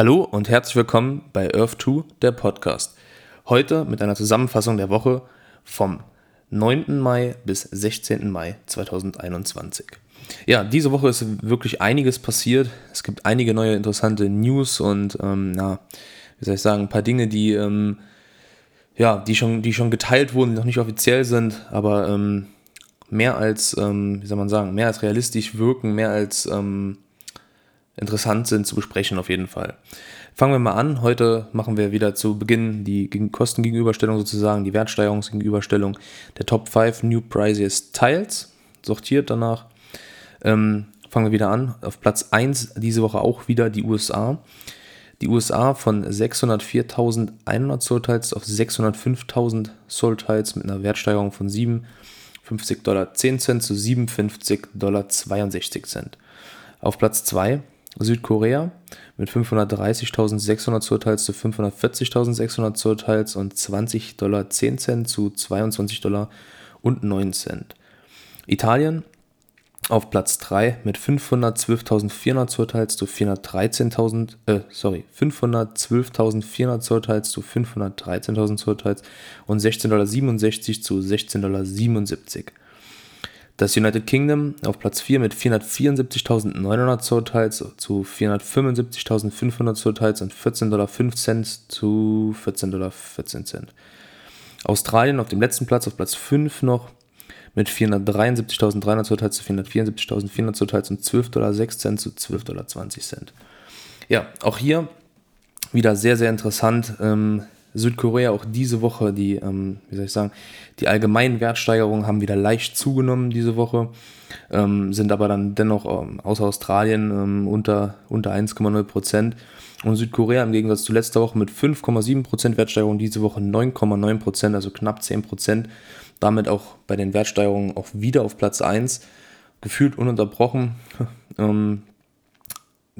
Hallo und herzlich willkommen bei Earth 2, der Podcast. Heute mit einer Zusammenfassung der Woche vom 9. Mai bis 16. Mai 2021. Ja, diese Woche ist wirklich einiges passiert. Es gibt einige neue interessante News und, ähm, na, wie soll ich sagen, ein paar Dinge, die, ähm, ja, die schon, die schon geteilt wurden, die noch nicht offiziell sind, aber ähm, mehr als, ähm, wie soll man sagen, mehr als realistisch wirken, mehr als ähm, interessant sind zu besprechen auf jeden Fall. Fangen wir mal an. Heute machen wir wieder zu Beginn die Kostengegenüberstellung sozusagen, die Wertsteigerungsgegenüberstellung der Top 5 New Prices Tiles, sortiert danach. Ähm, fangen wir wieder an. Auf Platz 1 diese Woche auch wieder die USA. Die USA von 604.100 Soul-Tiles auf 605.000 Soul-Tiles mit einer Wertsteigerung von 57,10 Dollar zu 57,62 Dollar. Auf Platz 2 Südkorea mit 530.600 Urteils zu 540.600 Urteils und 20,10 Dollar zu 22,09 Dollar Italien auf Platz 3 mit 512.400 Urteils zu 413.000, äh, sorry, 512.400 Urteils zu 513.000 Urteils und 16,67 Dollar zu 16,77 Dollar. Das United Kingdom auf Platz 4 mit 474.900 Zollteils zu 475.500 Zollteils und 14,05 Dollar zu 14,14 Dollar. Australien auf dem letzten Platz, auf Platz 5 noch mit 473.300 Zollteils zu 474.400 Zollteils und 12,06 Dollar zu 12,20 Dollar. Ja, auch hier wieder sehr, sehr interessant. Ähm, Südkorea auch diese Woche, die, ähm, wie soll ich sagen, die allgemeinen Wertsteigerungen haben wieder leicht zugenommen diese Woche, ähm, sind aber dann dennoch ähm, außer Australien ähm, unter, unter 1,0 Prozent. Und Südkorea im Gegensatz zu letzter Woche mit 5,7 Prozent Wertsteigerung, diese Woche 9,9 Prozent, also knapp 10 Prozent. Damit auch bei den Wertsteigerungen auch wieder auf Platz 1, gefühlt ununterbrochen.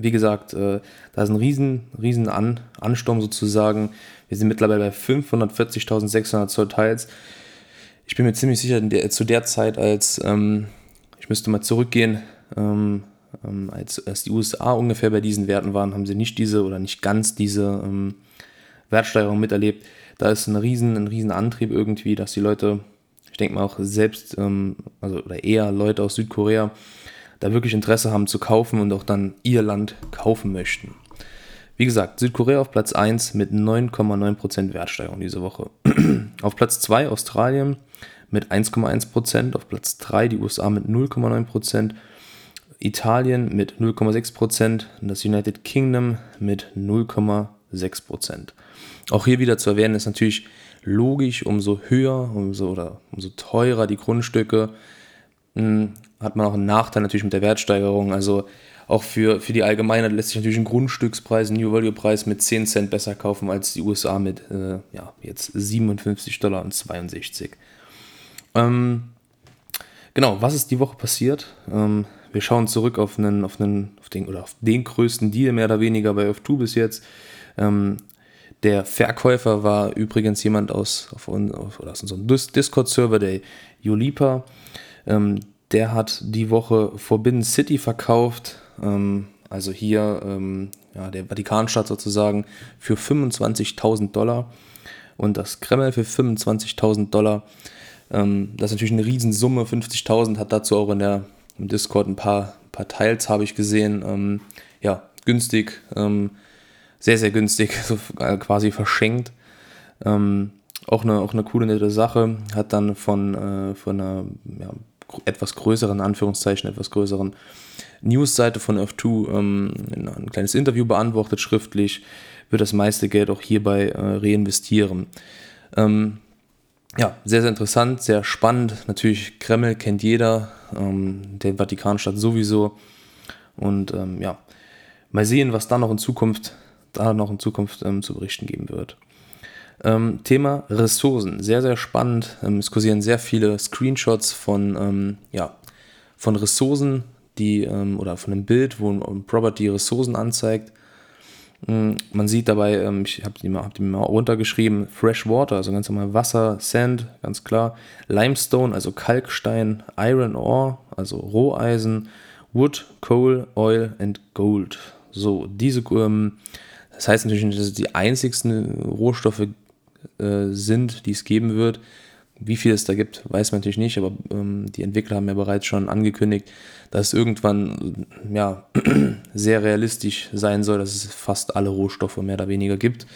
Wie gesagt, äh, da ist ein riesen, riesen An Ansturm sozusagen. Wir sind mittlerweile bei 540.600 Zoll Teils. Ich bin mir ziemlich sicher, der, zu der Zeit, als ähm, ich müsste mal zurückgehen, ähm, ähm, als, als die USA ungefähr bei diesen Werten waren, haben sie nicht diese oder nicht ganz diese ähm, Wertsteigerung miterlebt. Da ist ein riesen, ein riesen Antrieb irgendwie, dass die Leute, ich denke mal auch selbst, ähm, also oder eher Leute aus Südkorea, da wirklich Interesse haben zu kaufen und auch dann ihr Land kaufen möchten. Wie gesagt, Südkorea auf Platz 1 mit 9,9% Wertsteigerung diese Woche. auf Platz 2 Australien mit 1,1%, auf Platz 3 die USA mit 0,9%, Italien mit 0,6% und das United Kingdom mit 0,6%. Auch hier wieder zu erwähnen ist natürlich logisch, umso höher umso, oder umso teurer die Grundstücke, hm, hat man auch einen Nachteil natürlich mit der Wertsteigerung. Also auch für, für die Allgemeinheit lässt sich natürlich ein Grundstückspreis, ein New Value Preis mit 10 Cent besser kaufen als die USA mit äh, ja, jetzt 57 Dollar und 62. Ähm, genau, was ist die Woche passiert? Ähm, wir schauen zurück auf einen, auf einen, auf den, oder auf den größten Deal mehr oder weniger bei F2 bis jetzt. Ähm, der Verkäufer war übrigens jemand aus, auf, auf, aus unserem Discord-Server, der Julipa. Ähm, der hat die Woche Forbidden City verkauft, ähm, also hier ähm, ja, der Vatikanstaat sozusagen, für 25.000 Dollar und das Kreml für 25.000 Dollar. Ähm, das ist natürlich eine Riesensumme, 50.000 hat dazu auch in der im Discord ein paar, paar Teils, habe ich gesehen. Ähm, ja, günstig, ähm, sehr, sehr günstig, so quasi verschenkt. Ähm, auch eine, auch eine coole, nette Sache. Hat dann von, äh, von einer ja, etwas größeren, Anführungszeichen, etwas größeren Newsseite von F2 ähm, ein kleines Interview beantwortet, schriftlich, wird das meiste Geld auch hierbei äh, reinvestieren. Ähm, ja, sehr, sehr interessant, sehr spannend. Natürlich, Kreml kennt jeder, ähm, der Vatikanstadt sowieso. Und ähm, ja, mal sehen, was da noch in Zukunft, da noch in Zukunft ähm, zu berichten geben wird. Ähm, Thema Ressourcen, sehr, sehr spannend. Ähm, es kursieren sehr viele Screenshots von, ähm, ja, von Ressourcen, die, ähm, oder von einem Bild, wo ein Property Ressourcen anzeigt. Ähm, man sieht dabei, ähm, ich habe die, mal, hab die mal runtergeschrieben, Fresh Water, also ganz normal Wasser, Sand, ganz klar, Limestone, also Kalkstein, Iron Ore, also Roheisen, Wood, Coal, Oil and Gold. So, diese ähm, Das heißt natürlich dass es die einzigsten Rohstoffe äh, sind, die es geben wird. Wie viel es da gibt, weiß man natürlich nicht, aber ähm, die Entwickler haben ja bereits schon angekündigt, dass es irgendwann ja, sehr realistisch sein soll, dass es fast alle Rohstoffe mehr oder weniger gibt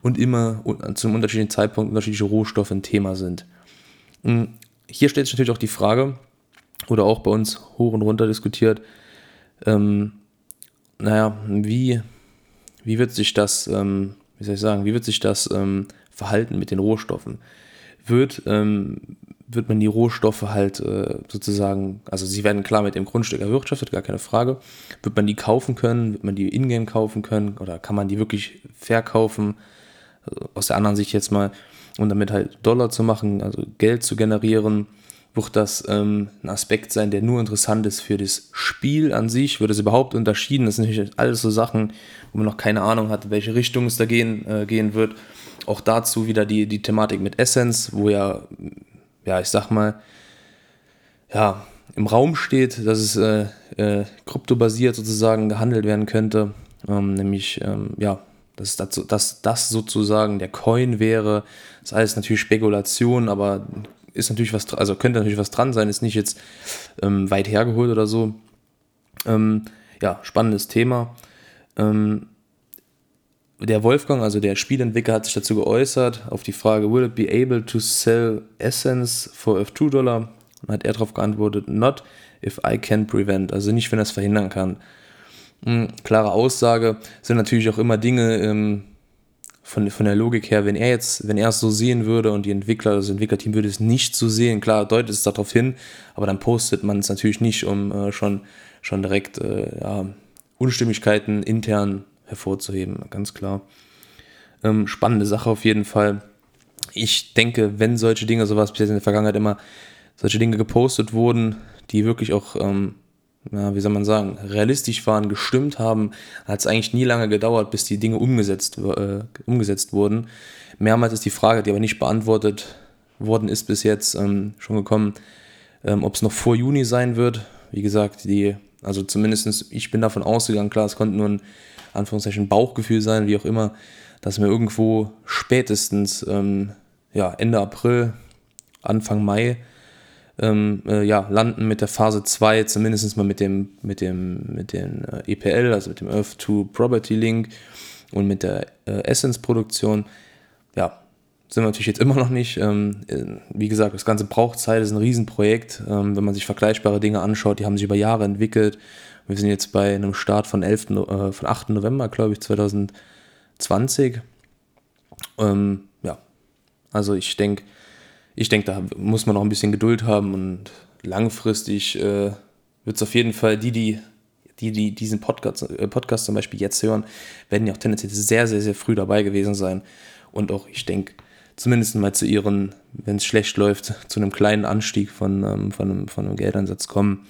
und immer zu einem unterschiedlichen Zeitpunkt unterschiedliche Rohstoffe ein Thema sind. Hm, hier stellt sich natürlich auch die Frage, oder auch bei uns hoch und runter diskutiert, ähm, naja, wie, wie wird sich das, ähm, wie soll ich sagen, wie wird sich das ähm, verhalten mit den Rohstoffen? Wird, ähm, wird man die Rohstoffe halt äh, sozusagen, also sie werden klar mit dem Grundstück erwirtschaftet, gar keine Frage. Wird man die kaufen können? Wird man die ingame kaufen können? Oder kann man die wirklich verkaufen? Also aus der anderen Sicht jetzt mal, um damit halt Dollar zu machen, also Geld zu generieren wird das ähm, ein Aspekt sein, der nur interessant ist für das Spiel an sich? Wird es überhaupt unterschieden? Das sind natürlich alles so Sachen, wo man noch keine Ahnung hat, welche Richtung es da gehen, äh, gehen wird. Auch dazu wieder die, die Thematik mit Essence, wo ja, ja, ich sag mal, ja, im Raum steht, dass es äh, äh, kryptobasiert sozusagen gehandelt werden könnte. Ähm, nämlich, ähm, ja, dass, das, dass das sozusagen der Coin wäre. Das ist alles natürlich Spekulation, aber ist natürlich was, also könnte natürlich was dran sein, ist nicht jetzt ähm, weit hergeholt oder so. Ähm, ja, spannendes Thema. Der Wolfgang, also der Spielentwickler, hat sich dazu geäußert auf die Frage, will it be able to sell Essence for F2 Dollar? Und hat er darauf geantwortet, not if I can prevent, also nicht, wenn er es verhindern kann. Mhm, klare Aussage sind natürlich auch immer Dinge, ähm, von, von der Logik her, wenn er jetzt, wenn er es so sehen würde und die Entwickler, das Entwicklerteam würde es nicht so sehen, klar, deutet es darauf hin, aber dann postet man es natürlich nicht, um äh, schon, schon direkt äh, ja, Unstimmigkeiten intern hervorzuheben, ganz klar. Ähm, spannende Sache auf jeden Fall. Ich denke, wenn solche Dinge, sowas bis jetzt in der Vergangenheit immer solche Dinge gepostet wurden, die wirklich auch ähm, ja, wie soll man sagen, realistisch waren, gestimmt haben, hat es eigentlich nie lange gedauert, bis die Dinge umgesetzt, äh, umgesetzt wurden. Mehrmals ist die Frage, die aber nicht beantwortet worden ist bis jetzt, ähm, schon gekommen, ähm, ob es noch vor Juni sein wird. Wie gesagt, die, also zumindest ich bin davon ausgegangen, klar, es konnte nur ein Anführungszeichen Bauchgefühl sein, wie auch immer, dass wir irgendwo spätestens ähm, ja, Ende April, Anfang Mai ähm, äh, ja, landen mit der Phase 2, zumindest mal mit dem, mit dem, mit den äh, EPL, also mit dem Earth to Property Link und mit der äh, Essence-Produktion. Ja, sind wir natürlich jetzt immer noch nicht. Ähm, äh, wie gesagt, das Ganze braucht Zeit, ist ein Riesenprojekt. Ähm, wenn man sich vergleichbare Dinge anschaut, die haben sich über Jahre entwickelt. Wir sind jetzt bei einem Start von, 11, äh, von 8. November, glaube ich, 2020. Ähm, ja, also ich denke, ich denke, da muss man noch ein bisschen Geduld haben und langfristig äh, wird es auf jeden Fall die, die, die, die diesen Podcast, äh, Podcast zum Beispiel jetzt hören, werden ja auch tendenziell sehr, sehr, sehr früh dabei gewesen sein. Und auch, ich denke, zumindest mal zu ihren, wenn es schlecht läuft, zu einem kleinen Anstieg von, ähm, von, einem, von einem Geldeinsatz kommen.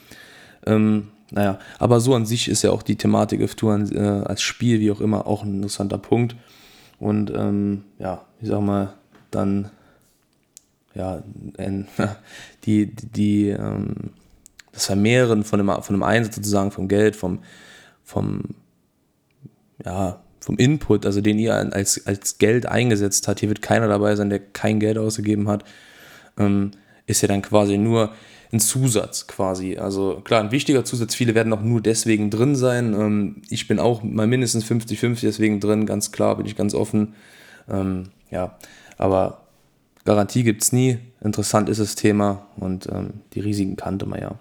Ähm, naja, aber so an sich ist ja auch die Thematik F2 äh, als Spiel, wie auch immer, auch ein interessanter Punkt. Und ähm, ja, ich sag mal, dann ja, die, die, ähm, das Vermehren von einem, von einem Einsatz sozusagen vom Geld, vom, vom, ja, vom Input, also den ihr als, als Geld eingesetzt habt, hier wird keiner dabei sein, der kein Geld ausgegeben hat, ähm, ist ja dann quasi nur ein Zusatz quasi. Also klar, ein wichtiger Zusatz, viele werden auch nur deswegen drin sein. Ähm, ich bin auch mal mindestens 50-50 deswegen drin, ganz klar, bin ich ganz offen. Ähm, ja, aber Garantie gibt es nie. Interessant ist das Thema und ähm, die Risiken kannte man ja.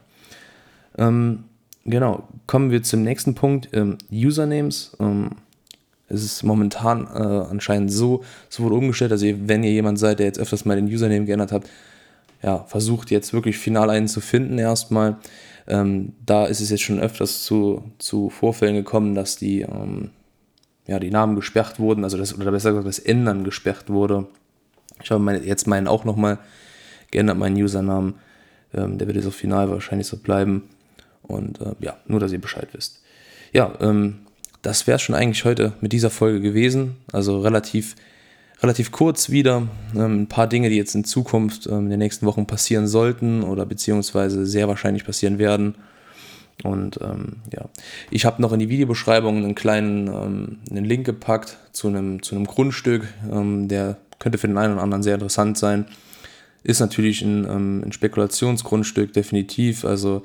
Ähm, genau, kommen wir zum nächsten Punkt. Ähm, Usernames. Es ist momentan äh, anscheinend so, es wurde umgestellt, also wenn ihr jemand seid, der jetzt öfters mal den Username geändert habt, ja, versucht jetzt wirklich final einen zu finden erstmal. Ähm, da ist es jetzt schon öfters zu, zu Vorfällen gekommen, dass die, ähm, ja, die Namen gesperrt wurden, also das, oder besser gesagt, das Ändern gesperrt wurde. Ich habe meine, jetzt meinen auch nochmal geändert, meinen Usernamen. Ähm, der wird jetzt auf Final wahrscheinlich so bleiben. Und äh, ja, nur, dass ihr Bescheid wisst. Ja, ähm, das wäre schon eigentlich heute mit dieser Folge gewesen. Also relativ, relativ kurz wieder. Ähm, ein paar Dinge, die jetzt in Zukunft ähm, in den nächsten Wochen passieren sollten oder beziehungsweise sehr wahrscheinlich passieren werden. Und ähm, ja, ich habe noch in die Videobeschreibung einen kleinen ähm, einen Link gepackt zu einem, zu einem Grundstück, ähm, der könnte für den einen oder anderen sehr interessant sein. Ist natürlich ein, ähm, ein Spekulationsgrundstück, definitiv. Also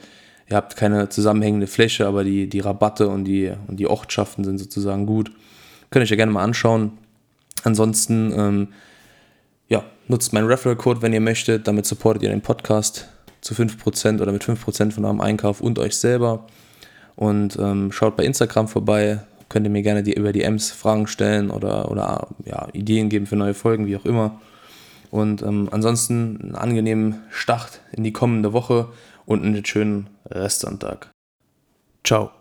ihr habt keine zusammenhängende Fläche, aber die, die Rabatte und die, und die Ortschaften sind sozusagen gut. Könnt ihr euch ja gerne mal anschauen. Ansonsten, ähm, ja, nutzt meinen Referral-Code, wenn ihr möchtet. Damit supportet ihr den Podcast zu 5% oder mit 5% von eurem Einkauf und euch selber. Und ähm, schaut bei Instagram vorbei. Könnt ihr mir gerne die, über die Ms Fragen stellen oder, oder ja, Ideen geben für neue Folgen, wie auch immer. Und ähm, ansonsten einen angenehmen Start in die kommende Woche und einen schönen Restsonntag. Ciao.